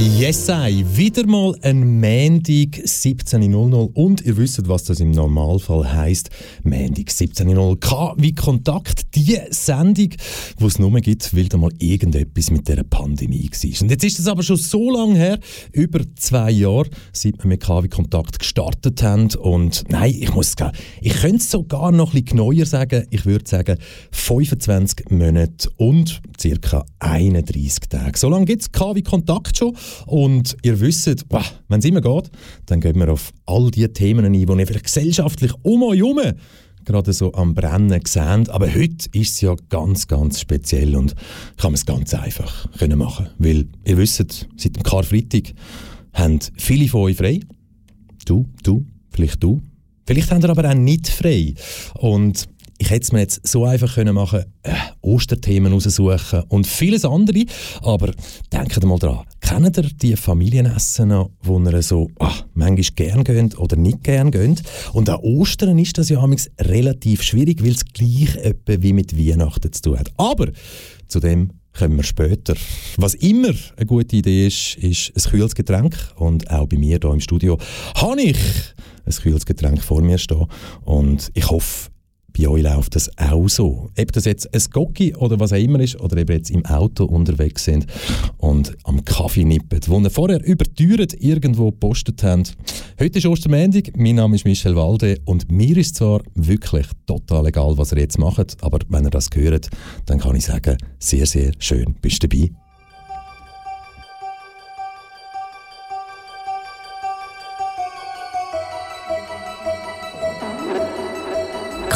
Yes, I. Wieder mal ein Mendig 17.00 und ihr wisst, was das im Normalfall heisst. Mendig 17.00 K wie Kontakt, die Sendung, die es nur gibt, weil da mal irgendetwas mit dieser Pandemie war. Und jetzt ist es aber schon so lange her, über zwei Jahre, seit wir mit K wie Kontakt gestartet haben. Und nein, ich muss sagen, ich könnte es sogar noch ein bisschen genauer sagen. Ich würde sagen, 25 Monate und ca. 31 Tage. So lange gibt es K wie Kontakt schon. Und ihr wisst, wenn es immer geht, dann gehen wir auf all die Themen ein, die ihr vielleicht gesellschaftlich um euch herum gerade so am Brennen sehen. Aber heute ist es ja ganz, ganz speziell und kann man es ganz einfach können machen. Weil ihr wisst, seit dem Karfreitag haben viele von euch frei. Du, du, vielleicht du. Vielleicht haben ihr aber auch nicht frei. Und ich hätte es mir jetzt so einfach können machen äh, Osterthemen raussuchen und vieles andere. Aber denkt mal dran, kennt ihr die Familienessen noch, wo ihr so ach, manchmal gern geht oder nicht gern geht? Und an Ostern ist das ja relativ schwierig, weil es gleich etwa wie mit Weihnachten zu tun hat. Aber zu dem kommen wir später. Was immer eine gute Idee ist, ist ein kühles Getränk. Und auch bei mir hier im Studio habe ich ein kühles Getränk vor mir stehen. Und ich hoffe, bei euch läuft das auch so. Ob das jetzt ein Gocki oder was auch immer ist, oder eben jetzt im Auto unterwegs sind und am Kaffee nippen, wo ihr vorher über Türen irgendwo gepostet habt. Heute ist Ostermäntig, mein Name ist Michel Walde und mir ist zwar wirklich total egal, was ihr jetzt macht, aber wenn ihr das hört, dann kann ich sagen, sehr, sehr schön bist du dabei.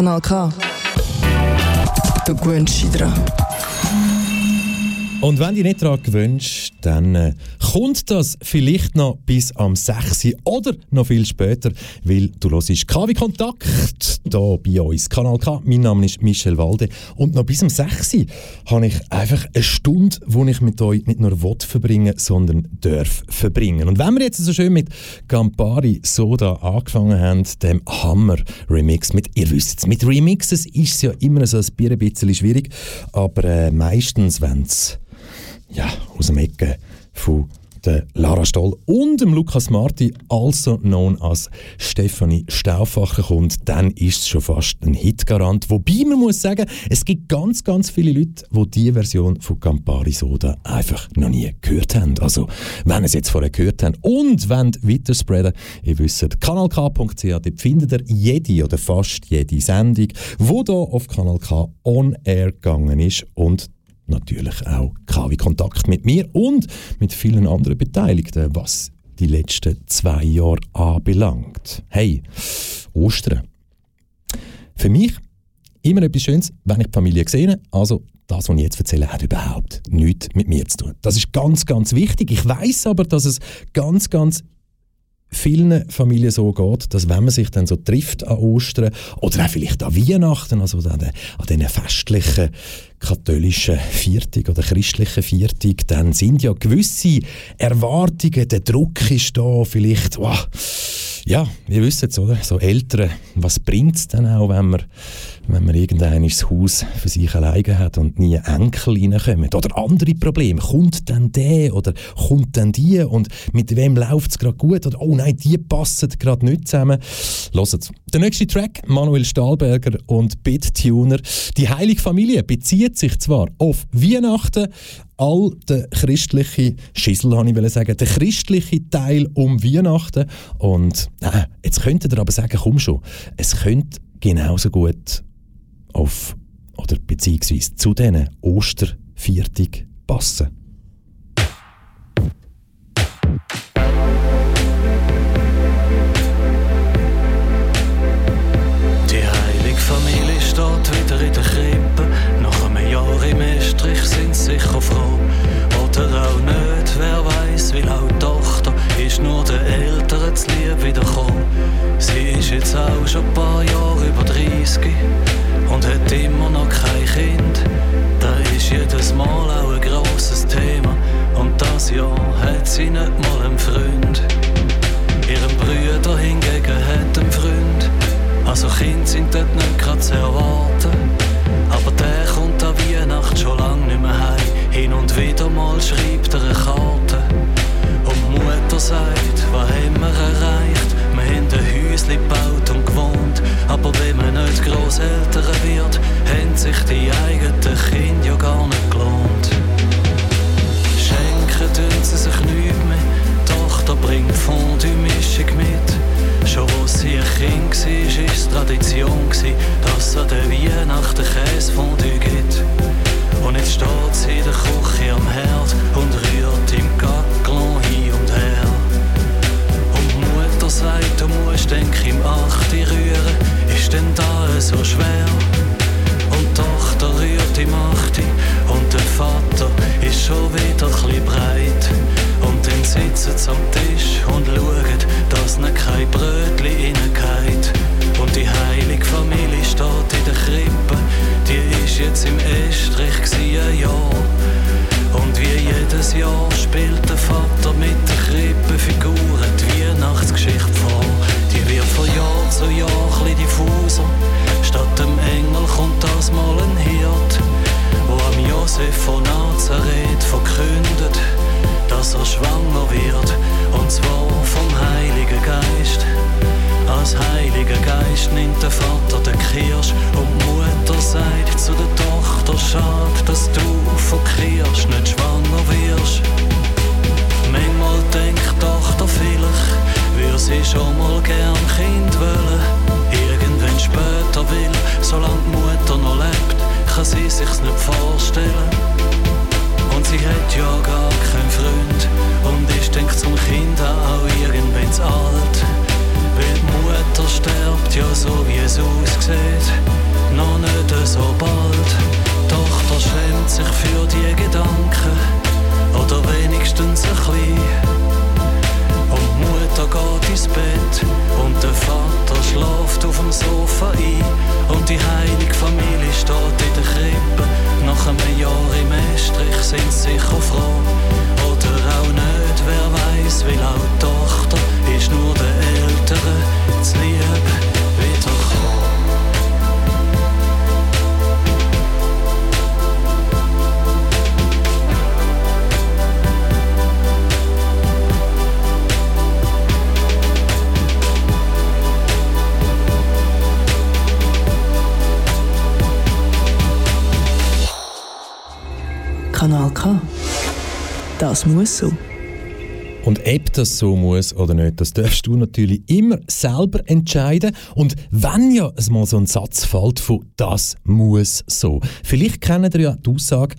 Kanal K. Du gewöhnst dich dran. Und wenn du dich nicht daran gewöhnst, dann äh, kommt das vielleicht noch bis am 6. oder noch viel später, weil du hörst KW Kontakt hier bei uns, Kanal K. Mein Name ist Michel Walde und noch bis am 6. habe ich einfach eine Stunde, wo ich mit euch nicht nur will verbringen, sondern darf verbringen. Und wenn wir jetzt so schön mit Campari Soda angefangen haben, dem Hammer-Remix, mit, ihr wisst es, mit Remixes ist es ja immer so ein bisschen schwierig, aber äh, meistens, wenn es ja, aus dem Ecke von der Lara Stoll und dem Lukas Marti, also known als Stefanie Stauffacher, kommt, dann ist es schon fast ein Hitgarant. Wobei man muss sagen, es gibt ganz, ganz viele Leute, die diese Version von Campari Soda einfach noch nie gehört haben. Also, wenn ihr es jetzt vorher gehört habt und wenn weiter spreaden, ihr wisst, kanalk.ch, dort findet ihr jede oder fast jede Sendung, die hier auf Kanal K on air gegangen ist und natürlich auch KW Kontakt mit mir und mit vielen anderen Beteiligten, was die letzten zwei Jahre anbelangt. Hey, Ostern. Für mich immer etwas Schönes, wenn ich die Familie sehe. Also das, was ich jetzt erzähle, hat überhaupt nichts mit mir zu tun. Das ist ganz, ganz wichtig. Ich weiß aber, dass es ganz, ganz vielen Familien so geht, dass wenn man sich dann so trifft an Ostern oder auch vielleicht an Weihnachten, also an, den, an diesen festlichen katholischen Viertig oder christlichen Viertig, dann sind ja gewisse Erwartungen, der Druck ist da, vielleicht, wow, ja, ihr wisst es, oder? So Eltern, was bringt es dann auch, wenn man, wenn man irgendein Haus für sich alleine hat und nie Enkel reinkommen? Oder andere Probleme. Kommt dann der oder kommt dann die und mit wem läuft es gerade gut? Oder oh nein, die passen gerade nicht zusammen. Hört Der nächste Track, Manuel Stahlberger und BitTuner. Die Heilige Familie bezieht sich zwar auf Weihnachten, all der christliche Schissel, habe ich sagen, der christliche Teil um Weihnachten. Und äh, jetzt könntet ihr aber sagen, komm schon, es könnte genauso gut auf oder beziehungsweise zu diesen Osterviertig passen. Oder auch nicht, wer weiß, auch die Tochter ist nur der Eltern zu lieb wiederkommen. Sie ist jetzt auch schon ein paar Jahre über 30 und hat immer noch kein Kind. Da ist jedes Mal auch ein grosses Thema. Und das Jahr hat sie nicht mal einen Freund. Ihren Brüder hingegen hat einen Freund. Also Kinder sind dort nicht gerade zu erwarten. Aber der Hin und wieder mal schreibt er eine Karte. Und Mutter sagt, was Jahre im Estrich sind sicher froh. Oder auch nicht, wer weiß, auch die Tochter ist nur den Eltern zu lieben. Das muss so. Und ob das so muss oder nicht, das darfst du natürlich immer selber entscheiden. Und wenn ja es mal so ein Satz fällt von «das muss so», vielleicht kennt ihr ja die Aussage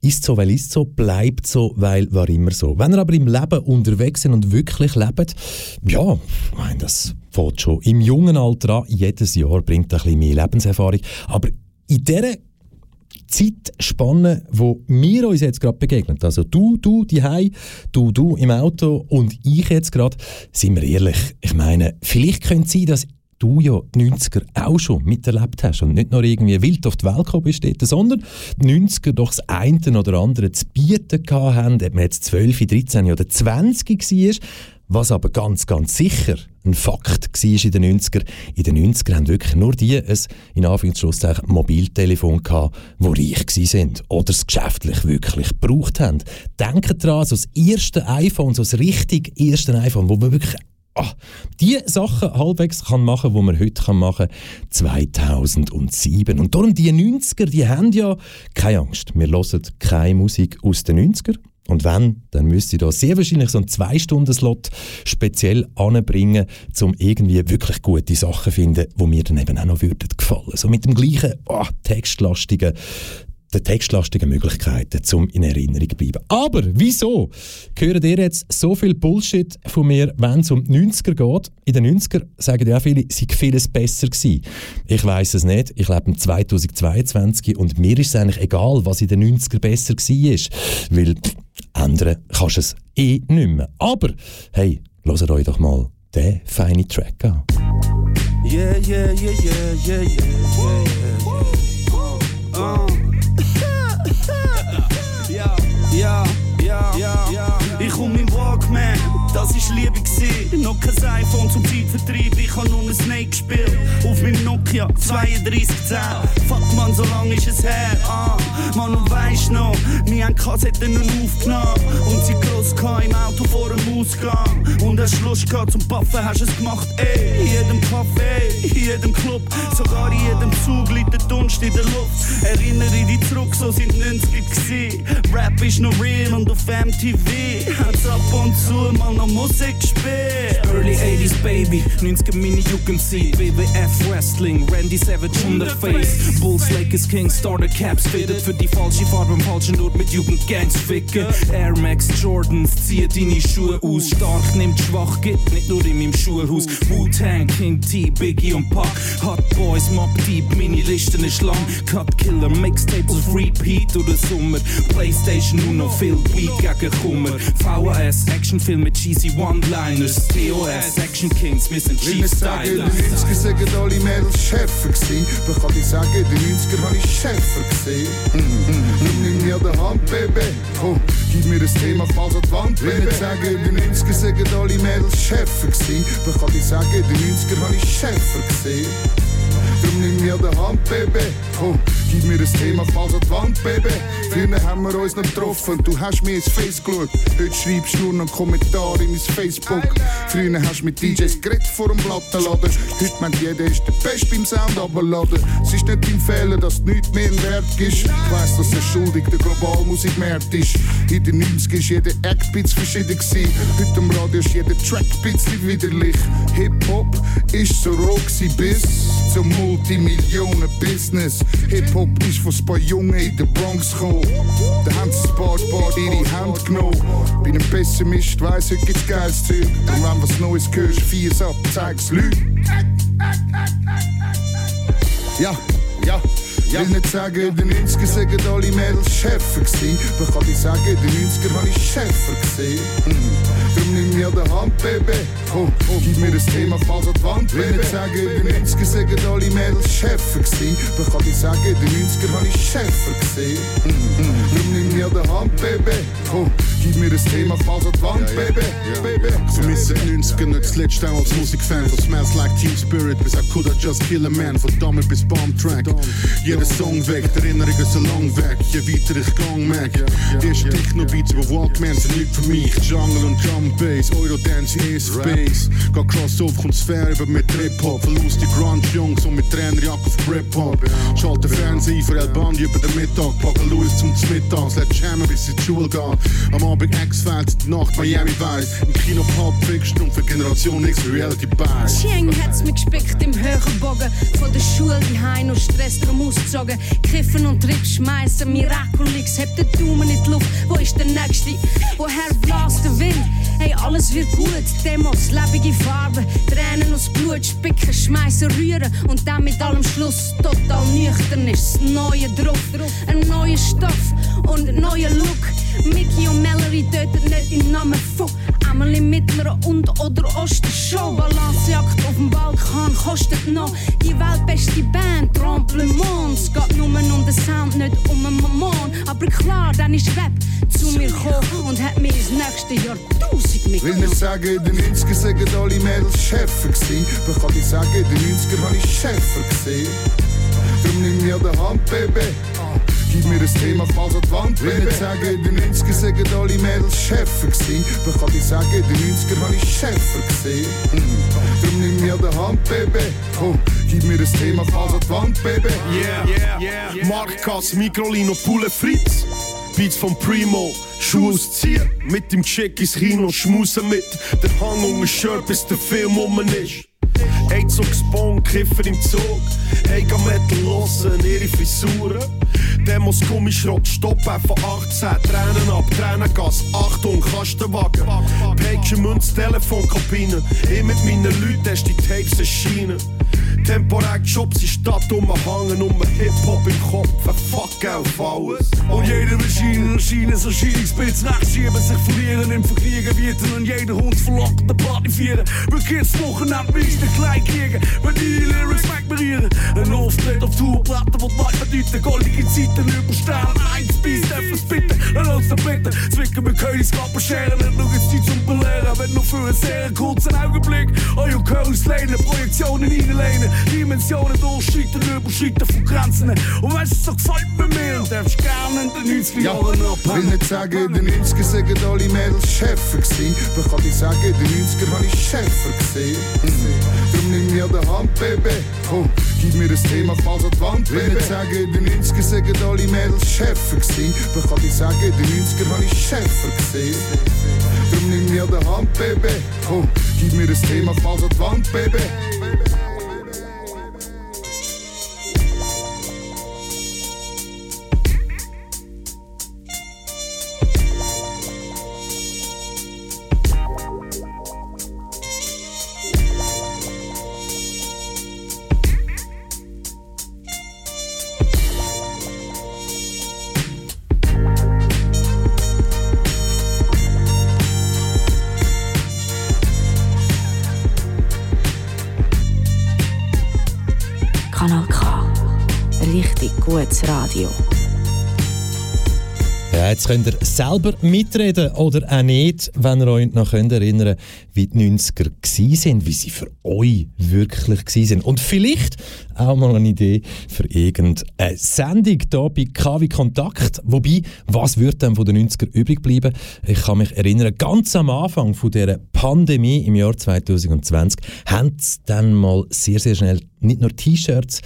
ist so, weil ist so, bleibt so, weil war immer so. Wenn ihr aber im Leben unterwegs sind und wirklich lebt, ja, ich meine, das fällt schon im jungen Alter an. Jedes Jahr bringt ein bisschen mehr Lebenserfahrung. Aber in dieser Zeitspanne, wo wir uns jetzt gerade begegnen, also du, du die du, du im Auto und ich jetzt gerade, sind wir ehrlich, ich meine, vielleicht könnte es sein, dass du ja die 90er auch schon miterlebt hast und nicht nur irgendwie wild auf die Welt gekommen bist, sondern die 90er doch das eine oder andere zu bieten haben, ob man jetzt 12, 13 oder 20 war, was aber ganz, ganz sicher ein Fakt war in den 90er. In den 90er haben wirklich nur die ein, in Anführungszeichen, Mobiltelefon die reich sind oder es geschäftlich wirklich gebraucht haben. Denkt daran, so das erste iPhone, so das richtig erste iPhone, wo man wirklich ah, die Sachen halbwegs kann machen, wo man heute kann machen 2007. Und darum die 90er, die haben ja keine Angst. Wir hören keine Musik aus den 90er. Und wenn, dann müsste ich da sehr wahrscheinlich so einen Zwei-Stunden-Slot speziell anbringen, um irgendwie wirklich gute Sachen zu finden, die mir dann eben auch noch würden gefallen. So mit dem gleichen oh, textlastigen den textlastigen Möglichkeiten, um in Erinnerung zu bleiben. Aber wieso hören ihr jetzt so viel Bullshit von mir, wenn es um die 90er geht? In den 90er sagen ja auch viele, sei vieles besser gewesen. Ich weiß es nicht. Ich lebe im 2022 und mir ist es eigentlich egal, was in den 90er besser war. Weil pff, ändern kannst du es eh nicht mehr. Aber, hey, hört euch doch mal den feinen Track an. Yeah, yeah, yeah, yeah, yeah, yeah, yeah, yeah. Uh. ja, ja, ja, ja, ja. Ich komm im Walkman, das ist Liebe gewesen. Noch kein iPhone zum Zeitvertreib, ich hab nur ein Snake gespielt. Auf meinem Nokia 3210. Fuck man, so lang ist es her. Ah, man, und weisst noch, wir haben Kassetten aufgenommen. Und sie gross im Auto vor dem Ausgang. Und hast Lust gehabt zum Puffen, hast es gemacht, ey. In jedem Café, in jedem Club, sogar in jedem Zug liegt der Dunst in der Luft. Erinnere dich zurück, so sind 90 gewesen. Rap ist noch real und auf MTV hat's ab und zu mal noch Musik gespielt. Early 80s Baby, 90er meine Jugendzeit. WWF Wrestling, Randy Savage on the Face. Bulls, Lakers, Kings, Starter Caps fitted für die falsche Farbe im falschen Ort mit Jugendgangs ficken. Air Max Jordans, zieh deine Schuhe aus. Stark nimmt schwach, geht nicht nur in meinem Schuhhaus. Wu-Tang, King T, Biggie und Pac. Hot Boys, Mob Deep, meine Listen ist lang. Cut Killer, Mixtapes auf Repeat oder Sommer. Playstation nur noch viel Weed gegen Kummer. VHS, Actionfilm mit cheesy One-Liners. TOS, Action Kings, wir sind Chief sagen, in den Stylers. 90er sagen alle Mädels Schäfer gsi. Dann kann ich sagen, in den 90er habe ich Schäfer gesehen. Nimm nimm mir die Hand, Baby. Komm, gib mir das Thema, falls an die Wand, Baby. Will ich sagen, in den 90er sagen alle Mädels Schäfer gsi. Dann kann ich sagen, in den 90er habe ich Schäfer gesehen. Drum nimm mir die Hand, Baby. Komm, gib mir das Thema, falls an die Wand, Baby. Früher haben wir uns noch getroffen, du hast mir ins Face geschaut. Heute schreibst du nur noch Kommentare in mein Facebook. Früher hast du mit DJs geredet vor dem Plattenladen. Heute meint jeder ist der Beste beim Sound abladen. Es ist nicht dein Fehler, dass nichts mehr ein Wert ist. Ich weiss, dass es schuldig der globale Musikmarkt ist. In den 90 war jeder Act Beats verschieden. Gewesen. Heute am Radio ist jeder Track bisschen widerlich. Hip-Hop ist so roh bis zum Multimillionen-Business. Hip-Hop ist von paar Jungen in der Bronx gekommen. Da haben sie paar in ihre Hand genommen. Bin ein Pessimist, weiss, heute gibt's geiles Zeug. Und wenn was Neues hörst, vier's ab, zeig's Leuten. Ja, ja. Will nicht sagen, in den 90er sagen alle Mädels Schäfer gewesen. Aber kann ich sagen, in den 90er habe ich Schäfer gesehen. Mhm. Darum nimm mir die Hand, Baby. Komm, komm, gib mir das Thema falls an die Wand. Will nicht sagen, in den 90er sagen alle Mädels Schäfer gewesen. Aber kann ich sagen, in den 90er habe ich Schäfer gesehen. Mhm. Darum nimm mir die Hand, Baby. Komm, gib mir das Thema falls an die Wand, Baby. Baby. Vermisse 90er nicht zuletzt auch als Musikfan von Smells Like Teen Spirit bis I Coulda Just Kill a Man von Dummer bis Bomb Track. Jeder Song weg, die Erinnerungen so lang weg, je weiter ich gang merk. Die ersten Techno-Beats über Walkman sind nicht für mich. Jungle und Drum Bass, Eurodance, E-Space. Geh Crossover und Sphäre über mit Trip-Hop. Verlust die Grunge-Jungs und mit Trainerjacke auf Prep-Hop. Schalte Fernsehen für El Bandi über den Mittag. Packe Louis zum Mittags, let jammen bis in die Schule gehen. Am Abend X-Files, die Nacht Miami Vice. Im Kino Pulp Fiction und für Generation X Reality Bias. Chieng hat's mich gespickt im höheren Bogen. Von der Schule die Heim und Stress drum ausgezogen. Kiffen und Trips schmeißen, Miraculix, hebt den Daumen in die Luft. Wo ist der Nächste? Woher blast der Wind? Hey, alles wird gut. Demos, lebige Farben, Tränen aus Blut, spicken, schmeißen, rühren. Und dann mit allem Schluss total nüchtern ist. Neue Druck, ein neuer Stoff und ein neuer Look. Mickey und Mallory töten nicht im Namen von Einmal im Mittleren und oder Osten schon. Balanceakt auf dem Balkan kostet noch die weltbeste Band, Tremblement. Es geht nur um den Sound, nicht um einen Mammon. Aber klar, dann ist Rap zu mir gekommen und hat mir ins nächste Jahrtausend Will mitgenommen. nicht sagen, in den 90er sagen alle Mädels Schäfer gewesen. Aber kann ich sagen, in den 90er habe ich Schäfer gesehen. Darum nimm mir die Hand, Baby. Gib mir das Thema falls an die Wand, Will nicht sagen, in den 90er sagen alle Mädels Schäfer gewesen. Aber kann ich sagen, in den 90er habe ich Schäfer gesehen. Mhm. Darum nimm mir die Hand, Baby. Komm, gib mir das Thema falls an die Wand, Baby. Yeah, yeah, yeah. Marktkass, Mikrolino, Pulle Fritz. Beats von Primo, Schuhe ausziehen. Mit dem Chick ins Kino, schmusen mit. Der Hang um ein Shirt, bis der Film um ist. Spong, Kiffer im Zug. Hey, geh Metal hören, ihre Frisuren. Demos, Gummischrott, Stopp, einfach 18. Tränen ab, Tränengas, Achtung, Kastenwagen. Päckchen, Münz, Telefonkabine. Ich mit meinen Leuten, die Tapes erschienen. Temporär Jobs in Stadt umhangen, um Hip-Hop im Kopf, ein Fuck auf alles. Und jede Maschine erscheinen, so Schienenspitz nachschieben, sich verlieren im Verkriegenbieten und jeder Hund verlockende Party vieren. Wir Kids Wochenende den Klein kriegen, wenn die Lyrics wegmerieren. Ein Auftritt auf Tourplatte, wo die Leute bedeuten, goldige Zeiten überstehen. Eins bis, dürfen bitten, lass uns da bitten. Zwicken wir Königs Kappen scheren, und noch jetzt Zeit zum Belehren, wenn nur für einen sehr kurzen Augenblick. Euer Königs lehnen, Projektionen reinlehnen, Dimensionen durchschreiten, überschreiten von Grenzen. Und weißt du, so gefällt mir mir, und darfst gerne in den 90er Ja, Jahren will abhängen. nicht sagen, in den 90er sagen alle Mädels Schäfer gewesen. Aber kann ich sagen, in den 90er habe ich Schäfer gesehen. Mhm. Darum nimm mir die Hand, Baby. Komm, gib mir das Thema falls an die Wand, Will nicht sagen, in den 90er sagen alle Mädels Schäfer gewesen. Aber kann ich sagen, in den 90er habe ich Schäfer gesehen. Darum nimm mir die Hand, Baby. Komm, gib mir das Thema falls an die Wand, Baby. Radio. Ja, jetzt könnt ihr selber mitreden oder auch nicht, wenn ihr euch noch könnt erinnern wie die 90er gsi sind, wie sie für euch wirklich sind. Und vielleicht auch mal eine Idee für irgendeine Sendung hier bei KW Kontakt. Wobei, was wird denn von den 90er übrig bleiben? Ich kann mich erinnern, ganz am Anfang von dieser Pandemie im Jahr 2020 haben sie dann mal sehr, sehr schnell nicht nur T-Shirts,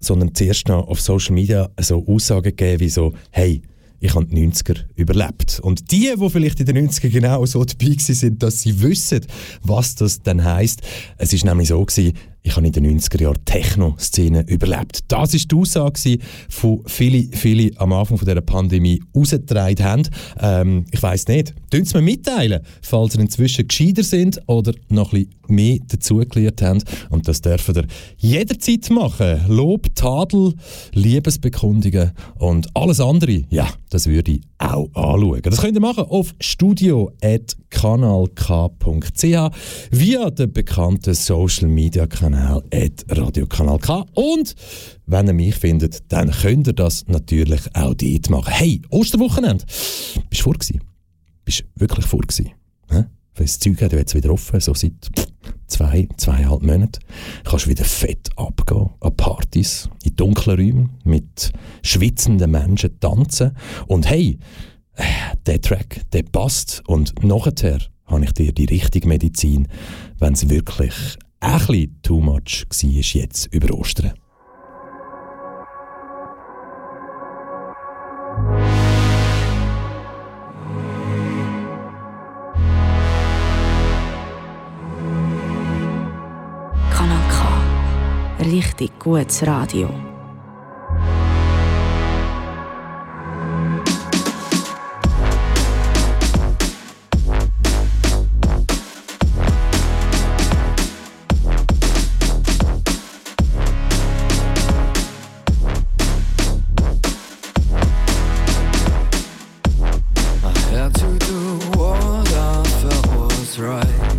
sondern zuerst noch auf Social Media so Aussagen gegeben wie so, hey, ich habe die 90er überlebt. Und die, die vielleicht in den 90er genau so dabei sind, dass sie wissen, was das dann heisst. Es ist nämlich so gewesen, ich habe in den 90er Jahren Techno-Szene überlebt. Das war die Aussage, von viele, viele am Anfang dieser Pandemie rausgetragen haben. Ähm, ich weiss nicht. Tun Sie mir mitteilen, falls Sie inzwischen gescheiter sind oder noch bisschen mehr dazugelernt haben. Und das dürfen Sie jederzeit machen. Lob, Tadel, Liebesbekundungen und alles andere, ja, das würde ich auch anschauen. Das könnt ihr machen auf studio.kanalk.ch via den bekannten Social Media Kanal Radiokanal K. Und wenn ihr mich findet, dann könnt ihr das natürlich auch dort machen. Hey, Osterwochenende! Bist du vor? Bist du wirklich vor gewesen? Das Zeug hat jetzt wieder offen, so seit zwei, zweieinhalb Monaten. Kannst wieder fett abgehen an Partys, in dunklen Räumen, mit schwitzenden Menschen tanzen. Und hey, der Track, der passt. Und nachher habe ich dir die richtige Medizin, wenn es wirklich ein bisschen too much war jetzt über Ostern. Kanal K. Richtig gutes Radio. Right,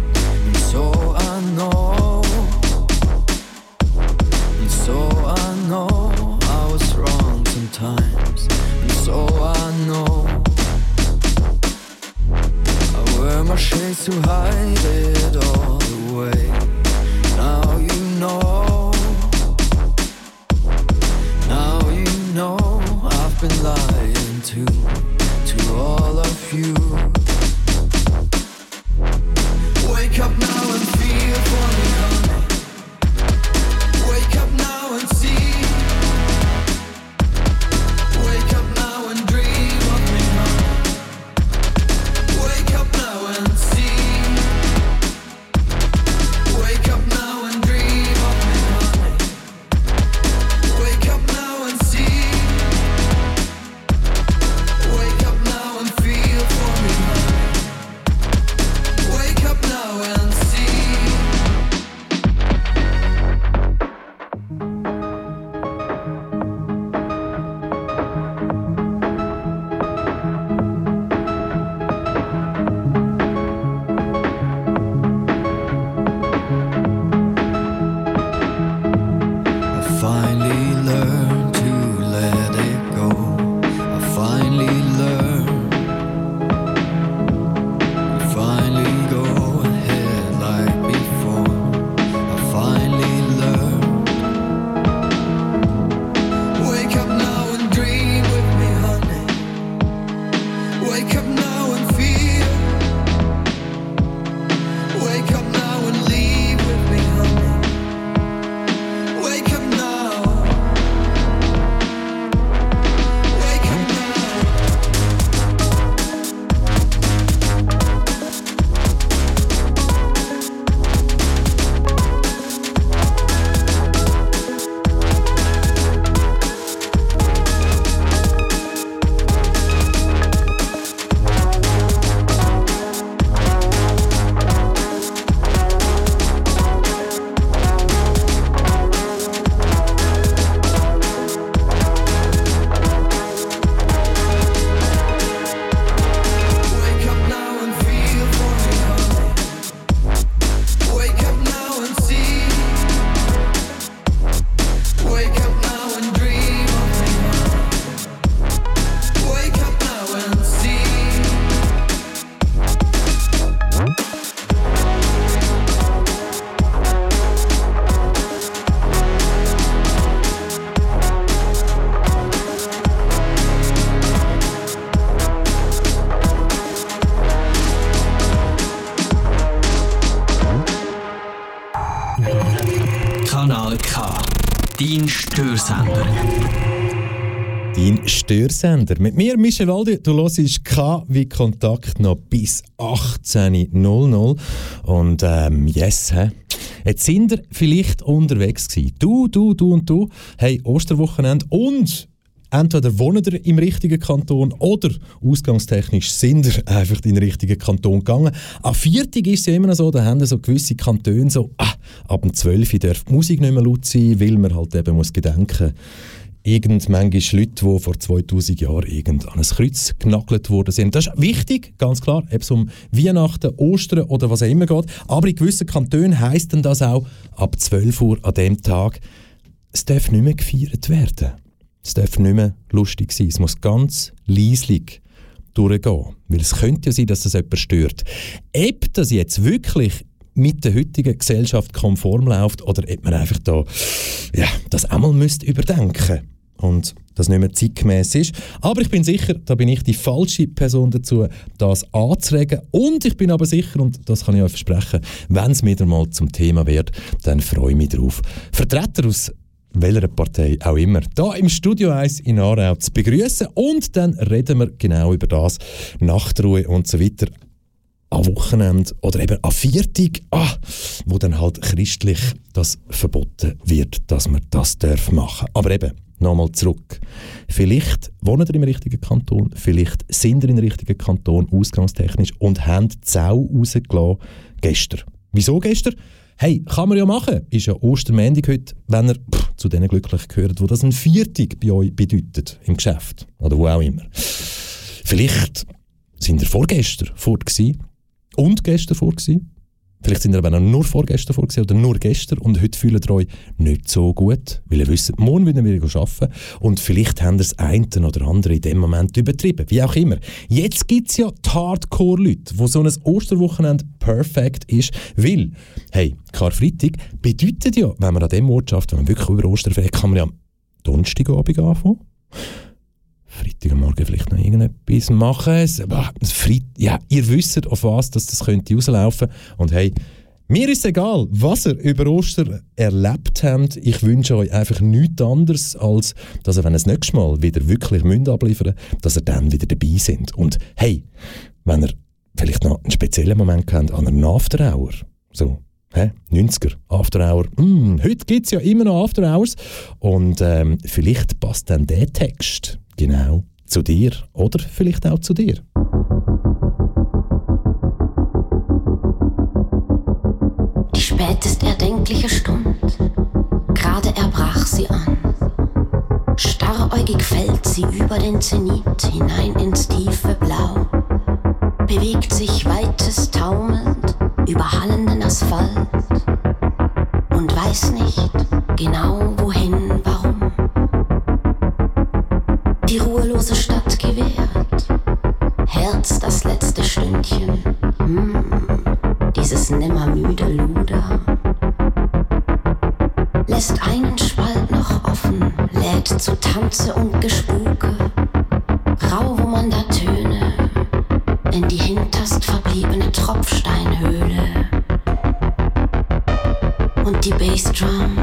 Störsender. Mit mir, Michel Waldi, du hörst K wie Kontakt noch bis 18.00. Und ähm, yes, hä? Jetzt sind ihr vielleicht unterwegs gewesen. Du, du, du und du. Hey, Osterwochenende und entweder wohnt ihr im richtigen Kanton oder ausgangstechnisch sind ihr einfach in den richtigen Kanton gegangen. Am Viertag ist es ja immer noch so, da haben so gewisse Kantone so, ah, ab dem 12 Uhr darf die Musik nicht mehr laut sein, weil man halt eben muss gedenken irgend manchmal Leute, die vor 2000 Jahren irgend an ein Kreuz genagelt worden sind. Das ist wichtig, ganz klar, ob es um Weihnachten, Ostern oder was auch immer geht. Aber in gewissen Kantonen heisst dann das auch, ab 12 Uhr an dem Tag, es darf nicht mehr gefeiert werden. Es darf nicht mehr lustig sein. Es muss ganz leislich durchgehen. Weil es könnte ja sein, dass das jemand stört. Ob das jetzt wirklich mit der heutigen Gesellschaft konform läuft oder ob man einfach da, ja, das einmal müsste überdenken und das nicht mehr zeitgemäß ist. Aber ich bin sicher, da bin ich die falsche Person dazu, das anzuregen. Und ich bin aber sicher, und das kann ich euch versprechen, wenn es wieder mal zum Thema wird, dann freue ich mich darauf. Vertreter aus welcher Partei auch immer, da im Studio 1 in Aarau zu begrüßen und dann reden wir genau über das, Nachtruhe und so weiter am Wochenende oder eben am Viertag, ah, wo dann halt christlich das verboten wird, dass man das darf machen. Aber eben, nochmal zurück. Vielleicht wohnen ihr im richtigen Kanton, vielleicht sind ihr im richtigen Kanton ausgangstechnisch und haben die Sau rausgelassen gestern. Wieso gestern? Hey, kann man ja machen. Ist ja Ostermändig heute, wenn ihr zu denen glücklich gehört, wo das ein Viertag bei euch bedeutet im Geschäft oder wo auch immer. Vielleicht sind ihr vorgestern fort gewesen und gestern vor gewesen. Vielleicht sind ihr aber auch nur vorgestern vor oder nur gestern und heute fühlt ihr euch nicht so gut, weil ihr wisst, morgen wieder wieder arbeiten und vielleicht haben das eine oder andere in dem Moment übertrieben, wie auch immer. Jetzt gibt es ja die Hardcore-Leute, wo so ein Osterwochenende perfekt ist, weil, hey, Karfreitag bedeutet ja, wenn man an dem Ort schafft, wenn man wirklich über Osterferien kann man ja am Donnerstagabend anfangen. Freitagmorgen vielleicht noch irgendetwas machen. Es Freit ja, ihr wisst, auf was das, das könnte rauslaufen. Und hey, mir ist egal, was ihr über Ostern erlebt habt. Ich wünsche euch einfach nichts anderes, als dass ihr, wenn ihr das nächste Mal wieder wirklich müsst abliefern dass ihr dann wieder dabei sind. Und hey, wenn ihr vielleicht noch einen speziellen Moment habt an einer After Hour, so, hä, 90er, After Hour, mm, heute gibt es ja immer noch After Hours und ähm, vielleicht passt dann der Text genau zu dir oder vielleicht auch zu dir. Die spätest erdenkliche Stund, gerade erbrach sie an. Starräugig fällt sie über den Zenit hinein ins tiefe Blau, bewegt sich weites taumelnd über hallenden Asphalt und weiß nicht genau wohin, warum. Die ruhelose Stadt gewährt, Herz das letzte Stündchen, hm, dieses nimmermüde Luder. Lässt einen Spalt noch offen, lädt zu Tanze und Gespuke, rau da Töne in die hinterst verbliebene Tropfsteinhöhle. Und die Bassdrum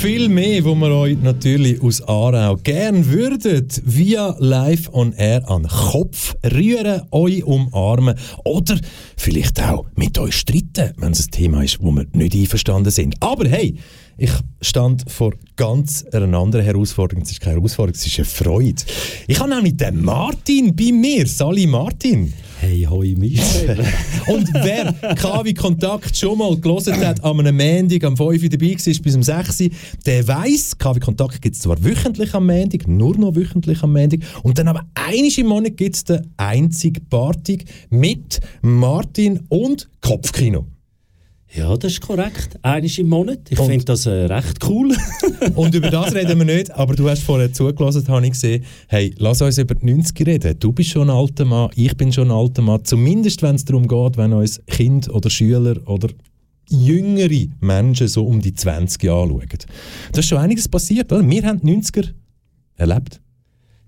viel mehr, wo wir euch natürlich aus Aarau gern würden, via Live on Air an Kopf rühren, euch umarmen oder vielleicht auch mit euch streiten, wenn es ein Thema ist, wo wir nicht einverstanden sind. Aber hey, ich stand vor ganz einer anderen Herausforderung. Es ist keine Herausforderung, es ist eine Freude. Ich habe nämlich den Martin bei mir. Sali Martin. Hey, hoi Michel. Und wer KW Kontakt schon mal gelesen hat, an einem Montag am 5 Uhr dabei war bis um 6 Uhr, der weiss, KW Kontakt gibt es zwar wöchentlich am Montag, nur noch wöchentlich am Montag, und dann aber einmal im Monat gibt es den einzigartig mit Martin und Kopfkino. Ja, das ist korrekt. Eines im Monat. Ich finde das äh, recht cool. Und über das reden wir nicht, aber du hast vorher zugelassen, habe ich gesehen. Hey, lass uns über die 90er reden. Du bist schon ein alter Mann, ich bin schon ein alter Mann. Zumindest, wenn es darum geht, wenn uns Kind oder Schüler oder jüngere Menschen so um die 20 Jahre anschauen. Da ist schon einiges passiert, oder? Wir haben die 90er erlebt.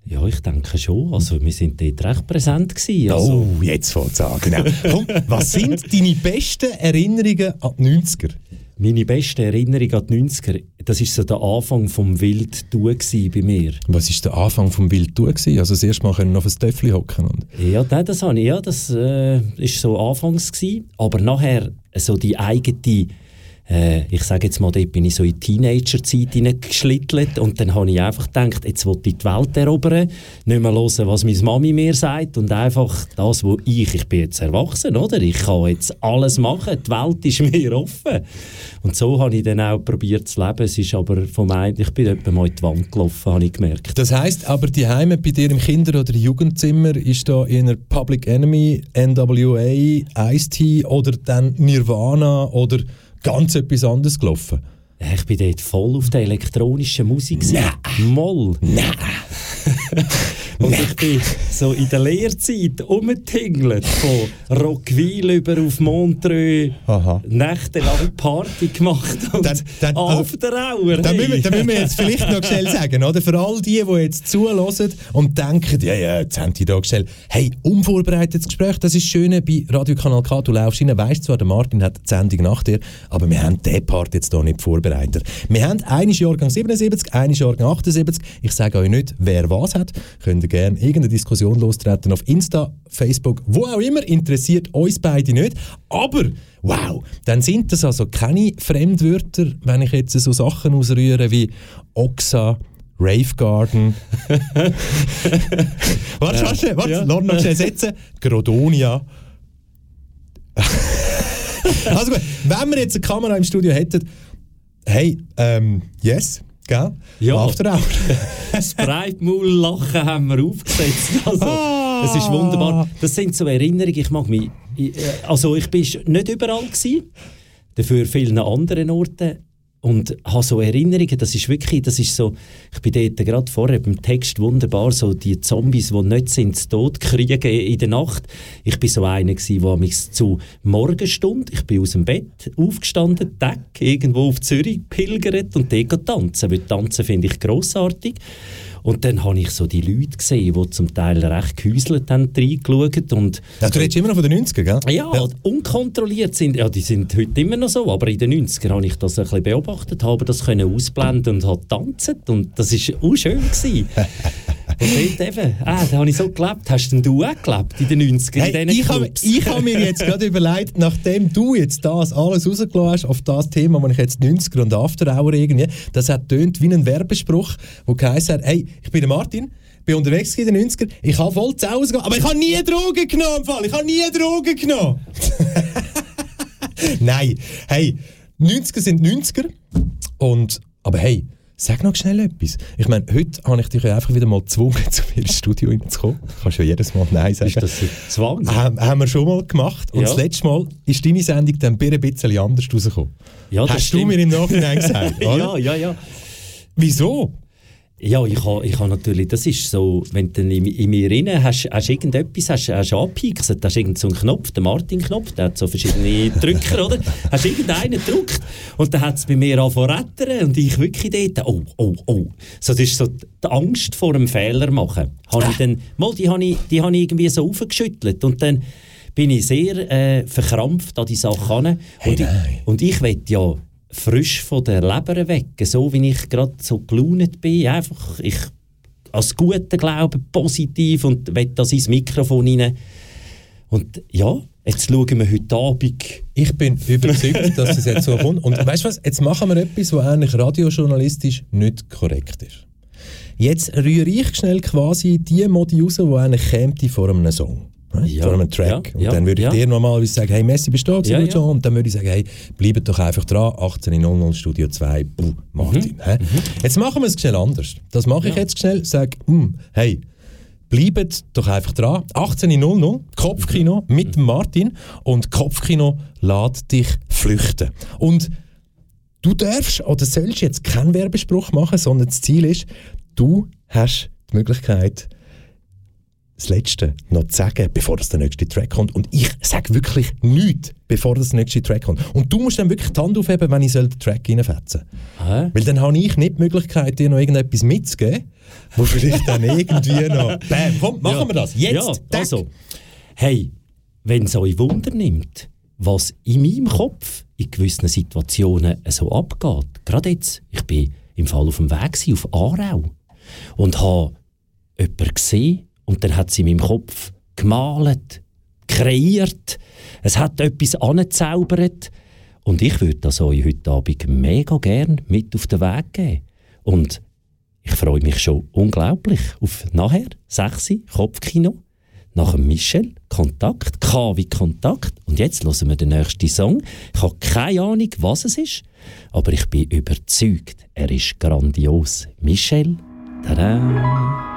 Ja, ich denke schon. Also, wir sind dort recht präsent gewesen. Also, Oh, jetzt fängt es an. Genau. Komm, was sind deine besten Erinnerungen an die 90er? Meine beste Erinnerung an die 90er, das war so der Anfang vom gewesen bei mir. Was war der Anfang vom gewesen? Also das erste Mal können auf ein Töffel hocken und Ja, das, das habe ich, ja, das äh, ist so anfangs gewesen. Aber nachher so die eigene, äh, ich sage jetzt mal, dort bin ich so in Teenagerzeit hineingeschlittelt und dann habe ich einfach gedacht, jetzt will ich die Welt erobern, nicht mehr hören, was meine Mami mir sagt und einfach das, wo ich, ich bin jetzt erwachsen, oder? Ich kann jetzt alles machen, die Welt ist mir offen. Und so habe ich dann auch probiert zu leben. Es ist aber vom einen, ich bin etwa mal in die Wand gelaufen, habe ich gemerkt. Das heisst, aber die Heime bei dir im Kinder- oder Jugendzimmer ist da in Public Enemy, NWA, Ice-T oder dann Nirvana oder ganz etwas anderes gelaufen? Ich bin dort voll auf der elektronischen Musik. gewesen. Moll. Nein. Und ich bin so in der Lehrzeit umgetingelt, von Rockville über auf Montreux, nächtelang Party gemacht und Dann- dann- also- After Hour. Da müssen, wir- müssen wir jetzt vielleicht noch schnell sagen, oder? Für all die, die jetzt zuhören und denken, ja, ja, jetzt haben die da gestellt. Hey, unvorbereitetes Gespräch, das ist das Schöne bei Radiokanal K. Du laufst rein, weißt zwar, der Martin hat die Sendung nach dir, aber wir haben diesen Part jetzt hier nicht vorbereitet. Wir haben einen Jahrgang 77, einen Jahrgang 78. Ich sage euch nicht, wer was hat. Könnt ihr gerne irgendeine Diskussion lostreten auf Insta, Facebook, wo auch immer. Interessiert uns beide nicht. Aber Wow, dann sind das also keine Fremdwörter, wenn ich jetzt so Sachen ausrühre wie Oxa, Rave Garden. warte, warte, warte, Ja. noch schnell setzen. Grodonia. also gut, wenn wir jetzt eine Kamera im Studio hätten, hey, ähm, yes, gell? Ja. After Hour. das Breitmaul-Lachen haben wir aufgesetzt. Also, Ah. Es ist wunderbar. Das sind so Erinnerungen. Ich mag mich. ich- äh, Also, ich bin nicht überall gewesen, dafür vielen anderen Orten. Und habe so Erinnerungen, das ist wirklich, das ist so, ich bin dort gerade vorher beim Text wunderbar, so die Zombies, die nicht sind, zu Tod kriegen in der Nacht. Ich bin so einer gewesen, der mich zu Morgenstunde, ich bin aus dem Bett aufgestanden, Deck, irgendwo auf Zürich pilgert und dort tanzen, weil tanzen finde ich grossartig. Und dann habe ich so die Leute gesehen, die zum Teil recht gehäuselt haben, reingeschaut und... Ja, du redest immer noch von den 90ern, gell? Ja, unkontrolliert sind, ja, die sind heute immer noch so, aber in den 90ern habe ich das ein bisschen beobachtet, habe das können ausblenden und habe tanzen und das war auch schön. Eben, ah, da habe ich so gelebt. Hast denn du auch gelebt in den 90ern? Hey, ich habe hab mir jetzt gerade überlegt, nachdem du jetzt das alles rausgelassen hast, auf das Thema, das ich jetzt 90er und After Hour irgendwie, das hat tönt wie ein Werbespruch, wo geheißen hat, hey, ich bin der Martin, bin unterwegs in den 90er, ich habe voll zu Hause aber ich habe nie Drogen genommen, Fall. ich habe nie Drogen genommen. Nein, hey, 90er sind 90er und, aber hey, Sag noch schnell etwas. Ich meine, heute habe ich dich ja einfach wieder mal gezwungen, zu mir ins Studio reinzukommen. Du kannst ja jedes Mal Nein sagen. Ist das Zwang? Ähm, haben wir schon mal gemacht. Und Ja. das letzte Mal ist deine Sendung dann ein bisschen anders rausgekommen. Ja, das Hast du stimmt. mir im Nachhinein gesagt, oder? ja, ja, ja. Wieso? Ja, ich habe ich ha natürlich, das ist so, wenn du in, in mir rein hast, hast irgendetwas, hast, hast angepixelt, hast irgend so einen Knopf, den Martin-Knopf, der hat so verschiedene Drücker, oder? Hast irgendeinen gedrückt und dann hat es bei mir angefangen und ich wirklich dort, oh, oh, oh. So, das ist so die Angst vor einem Fehler machen. Habe ich dann, mal, die habe ich, die habe ich irgendwie so aufgeschüttelt und dann bin ich sehr äh, verkrampft an die Sache ran. Und, ich, und ich will ja frisch von der Leber weg, so wie ich gerade so gelaunt bin, einfach ich als guten Glauben positiv und will das ins Mikrofon rein. Und ja, jetzt schauen wir heute Abend. Ich bin überzeugt, dass es jetzt so kommt. Und weißt du was? Jetzt machen wir etwas, was eigentlich radiojournalistisch nicht korrekt ist. Jetzt rühre ich schnell quasi die Modi raus, die eigentlich käme vor einem Song. Ja, Vor einem Track. ja, und ja, dann würde ich dir normalerweise sagen, hey Messi, bist du da gewesen, ja. Und dann würde ich sagen, hey, bleibt doch einfach dran, 18.00 Studio 2, buh, Martin. hä? Jetzt machen wir es schnell anders. Das mache ich jetzt schnell, sage, hm, hey, bleibt doch einfach dran. 18.00 Kopfkino mit dem Martin und Kopfkino lädt dich flüchten. Und du darfst oder sollst jetzt keinen Werbespruch machen, sondern das Ziel ist, du hast die Möglichkeit, das Letzte noch zu sagen, bevor das der nächste Track kommt. Und ich sage wirklich nichts, bevor das der nächste Track kommt. Und du musst dann wirklich die Hand aufheben, wenn ich soll den Track reinfetzen Hä? Weil dann habe ich nicht die Möglichkeit, dir noch irgendetwas mitzugeben, wo vielleicht dann irgendwie noch... Bam, komm, machen Ja. wir das. Jetzt, Ja, also, hey, wenn es euch Wunder nimmt, was in meinem Kopf in gewissen Situationen so abgeht. Gerade jetzt, ich bin im Fall auf dem Weg auf Aarau und habe jemanden gesehen und dann hat sie in Kopf gemalt, kreiert, es hat etwas angezaubert und ich würde das euch heute Abend mega gern mit auf den Weg geben. Und ich freue mich schon unglaublich auf nachher, 6 Uhr, Kopfkino, nach Michel, Kontakt, K wie Kontakt. Und jetzt hören wir den nächsten Song. Ich habe keine Ahnung, was es ist, aber ich bin überzeugt, er ist grandios. Michel, tada!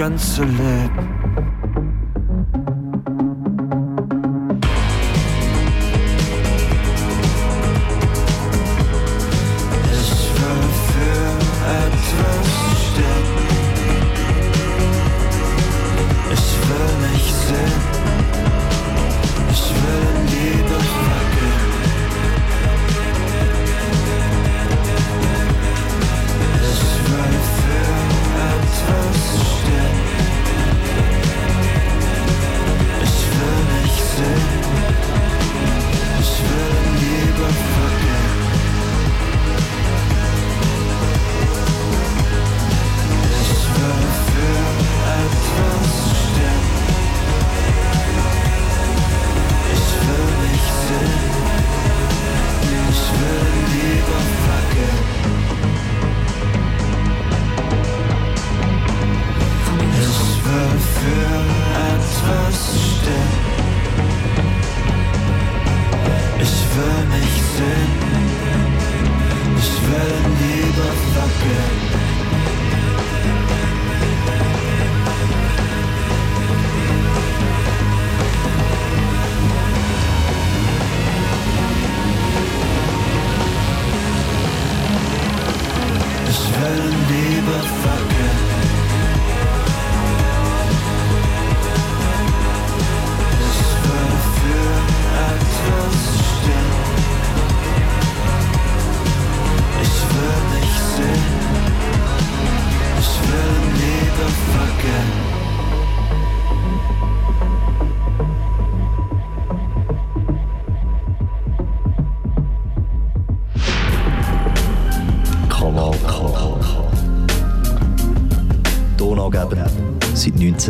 Ich will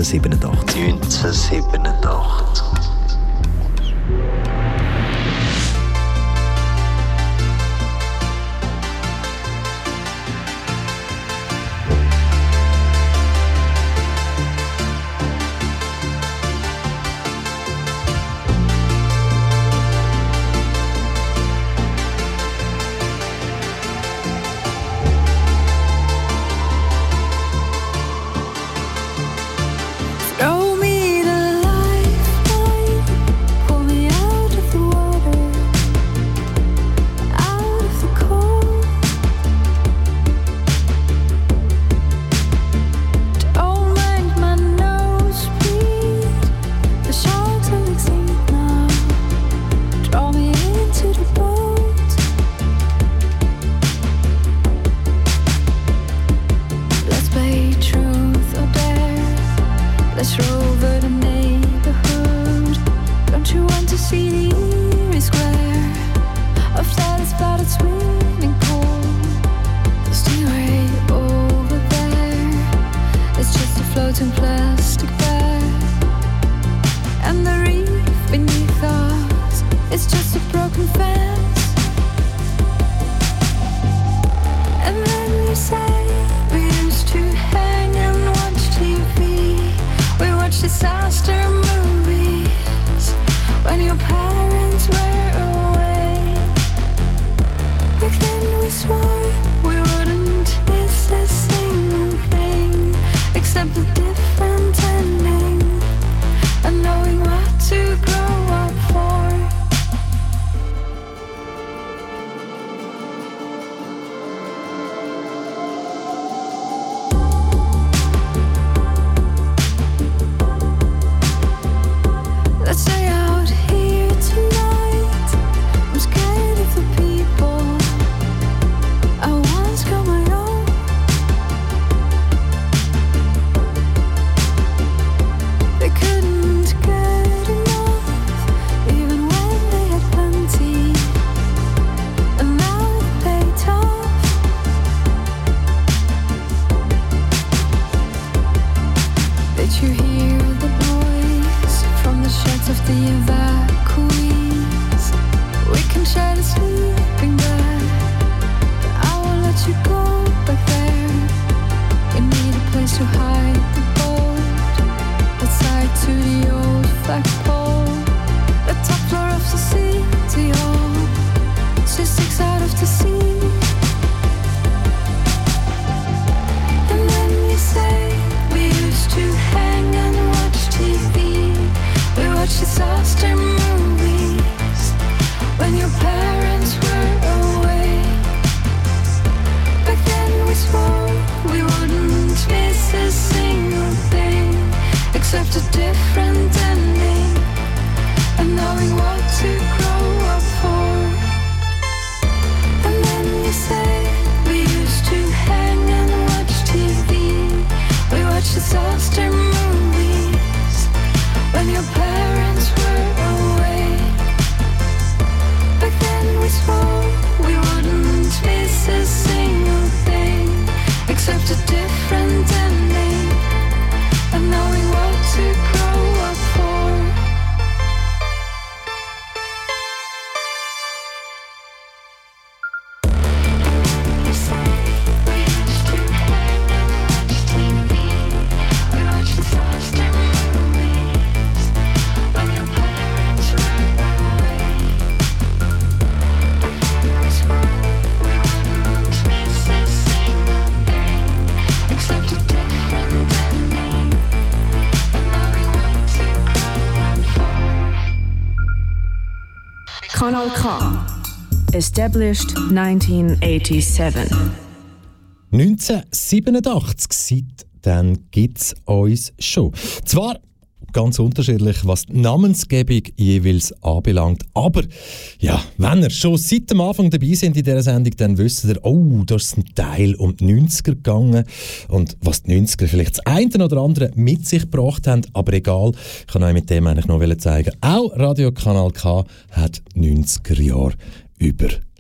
seit Established 1987. 1987, seitdem gibt es uns schon. Zwar ganz unterschiedlich, was die Namensgebung jeweils anbelangt. Aber ja, wenn ihr schon seit dem Anfang dabei sind in dieser Sendung, dann wisst ihr, oh, da ist ein Teil um die 90er gegangen und was die 90er vielleicht das eine oder andere mit sich gebracht haben, aber egal, ich kann euch mit dem eigentlich noch zeigen, auch Radiokanal K hat 90er Jahre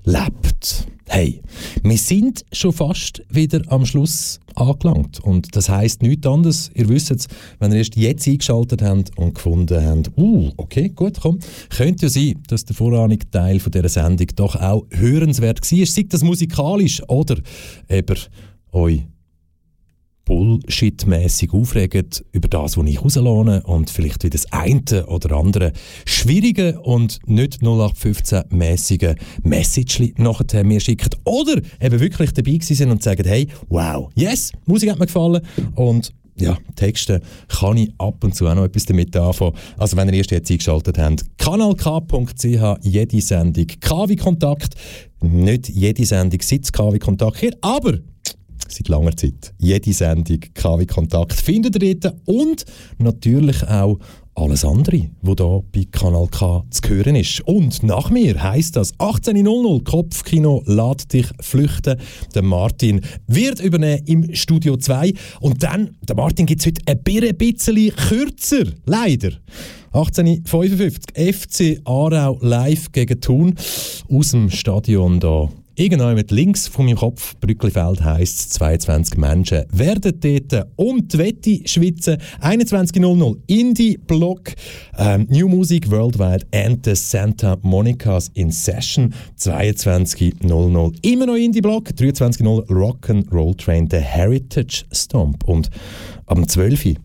überlebt. Hey, wir sind schon fast wieder am Schluss angelangt. Und das heißt nichts anderes. Ihr wisst es, wenn ihr erst jetzt eingeschaltet habt und gefunden habt, uh, okay, gut, komm. Könnte ja sein, dass der vorrangige Teil von dieser Sendung doch auch hörenswert war. Sei das musikalisch oder eben euch bullshitmäßig aufregen über das, was ich rauslade und vielleicht wieder das eine oder andere schwierige und nicht 0815-mäßige Message nachher mir schicken oder eben wirklich dabei sind und sagen, hey, wow, yes, Musik hat mir gefallen und ja, Texte kann ich ab und zu auch noch etwas damit anfangen. Also wenn ihr erst jetzt eingeschaltet habt, kanalk.ch, jede Sendung KW Kontakt, nicht jede Sendung sitzt KW Kontakt hier, aber seit langer Zeit. Jede Sendung KW Kontakt findet ihr dort und natürlich auch alles andere, wo da bei Kanal K zu hören ist. Und nach mir heißt das 18.00 Kopfkino Lad dich flüchten. Der Martin wird übernehmen im Studio 2 und dann, der Martin gibt es heute ein bisschen kürzer, leider. 18.55 FC Aarau live gegen Thun aus dem Stadion da Irgendjemand links von meinem Kopf, Brücklifeld heisst 22 Menschen werden dort um die Wette schwitzen. 21.00 Indie-Block, ähm, New Music Worldwide and the Santa Monica's in Session. 22.00 immer noch Indie-Block, 23.00 Rock'n'Roll Train, The Heritage Stomp. Und am 12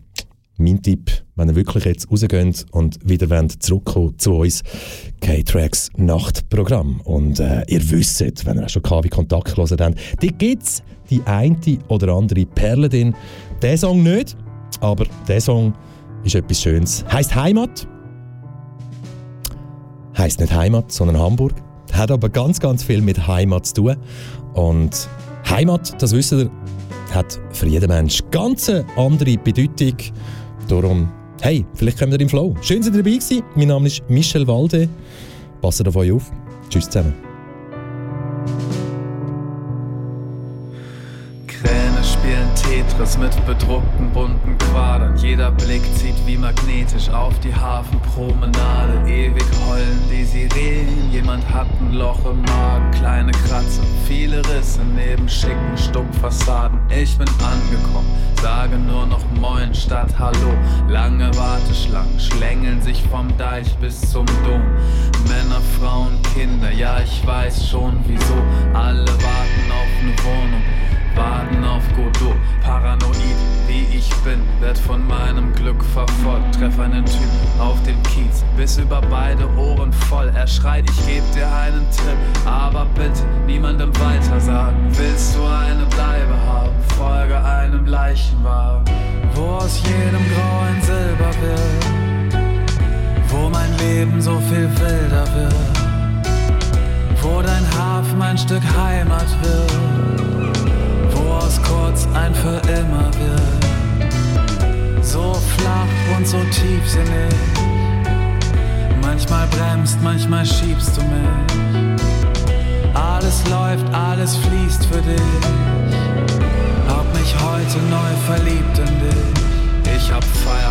mein Tipp, wenn ihr wirklich jetzt rausgeht und wieder zurückkommen zu uns, K-Tracks Nachtprogramm. Und äh, ihr wisst, wenn ihr auch schon KW Kontakt gehört habt, die gibt es die eine oder andere Perle drin. Der Song nicht, aber der Song ist etwas Schönes. Heißt Heimat. Heißt nicht Heimat, sondern Hamburg. Hat aber ganz, ganz viel mit Heimat zu tun. Und Heimat, das wisst ihr, hat für jeden Menschen ganz andere Bedeutung. Darum, hey, vielleicht kommen wir im Flow. Schön, dass ihr dabei gewesen. Mein Name ist Michel Walde. Passt auf euch auf. Tschüss zusammen. Tetris mit bedruckten bunten Quadern. Jeder Blick zieht wie magnetisch auf die Hafenpromenade. Ewig heulen die Sirenen. Jemand hat ein Loch im Magen, kleine Kratzer, viele Risse neben schicken Stuckfassaden. Ich bin angekommen, sage nur noch Moin statt Hallo. Lange Warteschlangen schlängeln sich vom Deich bis zum Dom. Männer, Frauen, Kinder, ja ich weiß schon wieso. Alle warten auf eine Wohnung warten auf Godot. Paranoid wie ich bin, werd von meinem Glück verfolgt. Treff einen Typ auf dem Kiez, bis über beide Ohren voll. Er schreit, ich geb dir einen Tipp, aber bitte niemandem weiter sagen. Willst du eine Bleibe haben? Folge einem Leichenwagen, wo aus jedem Grau ein Silber wird. Wo mein Leben so viel wilder wird. Wo dein Hafen ein Stück Heimat wird aus kurz ein für immer wird. So flach und so tiefsinnig. Manchmal bremst, manchmal schiebst du mich. Alles läuft, alles fließt für dich. Hab mich heute neu verliebt in dich. Ich hab Feierabend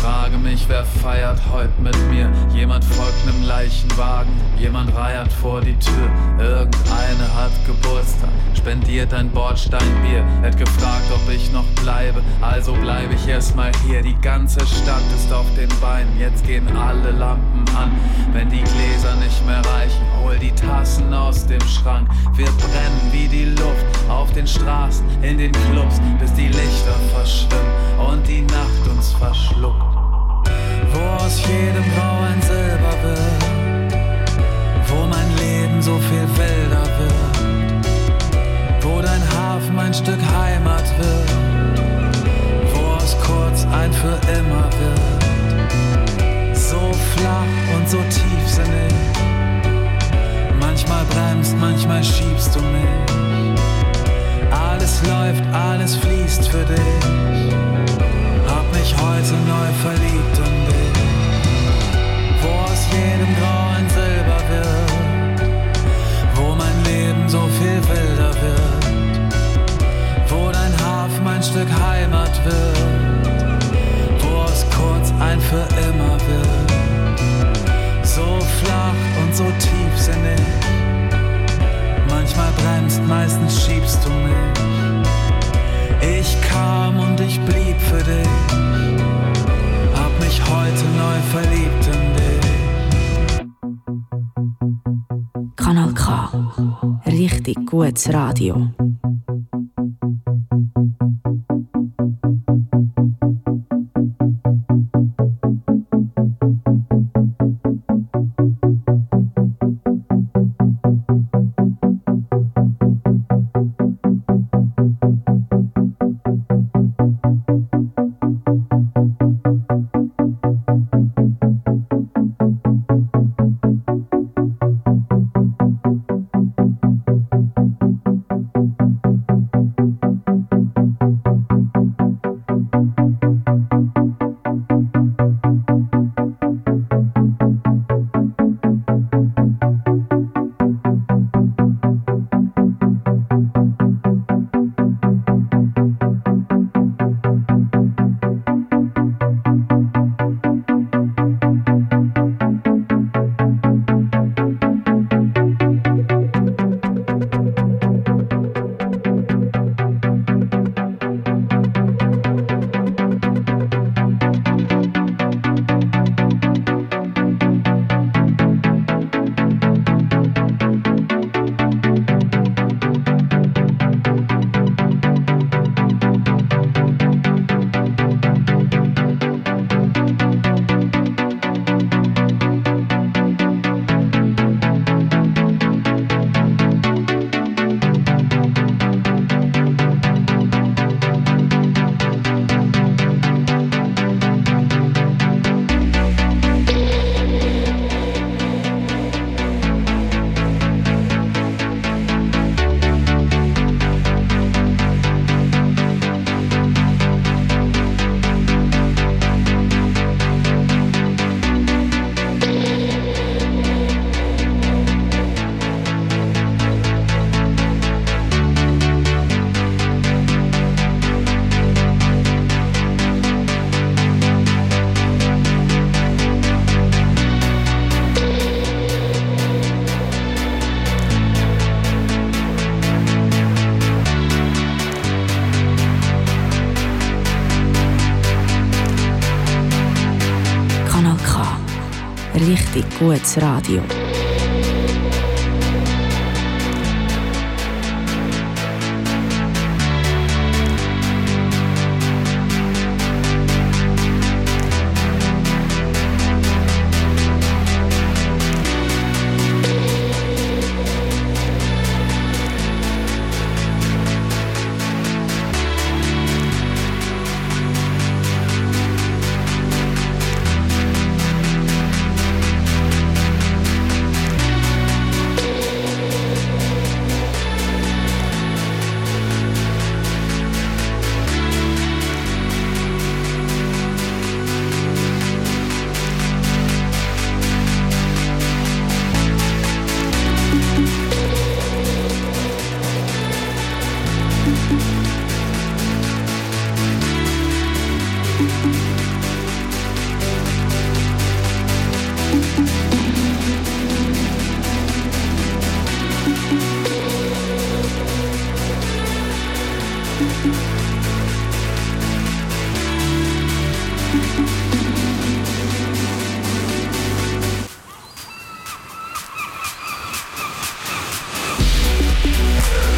Frage mich, wer feiert heute mit mir? Jemand folgt nem Leichenwagen, jemand reiert vor die Tür. Irgendeine hat Geburtstag, spendiert ein Bordsteinbier. Hätt gefragt, ob ich noch bleibe, also bleibe ich erstmal hier. Die ganze Stadt ist auf den Beinen, jetzt gehen alle Lampen an. Wenn die Gläser nicht mehr reichen, hol die Tassen aus dem Schrank. Wir brennen wie die Luft auf den Straßen, in den Clubs, bis die Lichter verschwimmen und die Nacht uns verschluckt wo aus jedem Grau ein Silber wird, wo mein Leben so viel wilder wird, wo dein Hafen ein Stück Heimat wird, wo aus kurz ein für immer wird, so flach und so tiefsinnig. Manchmal bremst, manchmal schiebst du mich. Alles läuft, alles fließt für dich. Hab mich heute neu verliebt in dich. Wo aus jedem Grau ein Silber wird. Wo mein Leben so viel wilder wird. Wo dein Hafen ein Stück Heimat wird. Wo aus kurz ein für immer wird. So flach und so tiefsinnig. Manchmal bremst, meistens schiebst du mich. Ich kam und ich blieb für dich. Hab mich heute neu verliebt in dich. Kanal K. Richtig gutes Radio. Richtig gutes Radio. Yeah.